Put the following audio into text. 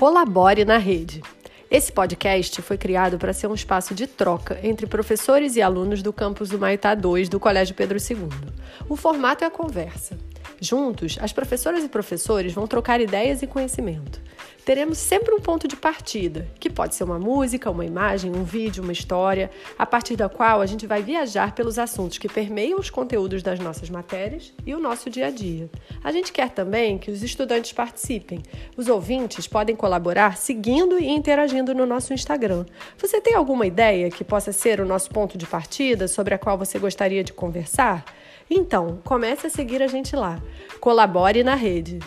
Colabore na rede. Esse podcast foi criado para ser um espaço de troca entre professores e alunos do campus do Maitá 2 do Colégio Pedro II. O formato é a conversa. Juntos, as professoras e professores vão trocar ideias e conhecimento. Teremos sempre um ponto de partida, que pode ser uma música, uma imagem, um vídeo, uma história, a partir da qual a gente vai viajar pelos assuntos que permeiam os conteúdos das nossas matérias e o nosso dia a dia. A gente quer também que os estudantes participem. Os ouvintes podem colaborar seguindo e interagindo no nosso Instagram. Você tem alguma ideia que possa ser o nosso ponto de partida sobre a qual você gostaria de conversar? Então, comece a seguir a gente lá. Colabore na rede.